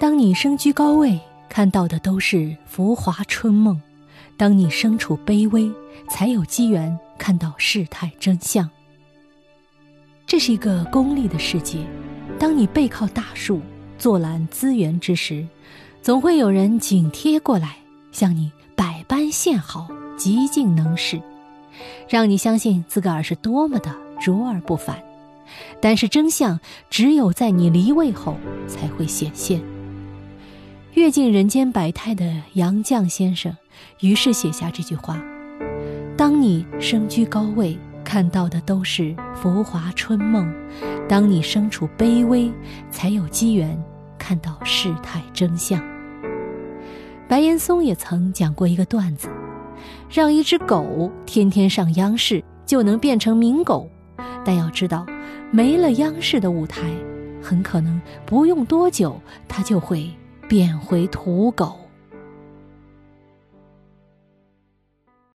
当你身居高位，看到的都是浮华春梦；当你身处卑微，才有机缘看到事态真相。这是一个功利的世界。当你背靠大树，坐揽资源之时，总会有人紧贴过来，向你百般献好，极尽能事，让你相信自个儿是多么的卓而不凡。但是真相只有在你离位后才会显现。阅尽人间百态的杨绛先生，于是写下这句话：“当你身居高位，看到的都是浮华春梦；当你身处卑微，才有机缘看到世态真相。”白岩松也曾讲过一个段子：让一只狗天天上央视，就能变成名狗；但要知道，没了央视的舞台，很可能不用多久，它就会。变回土狗。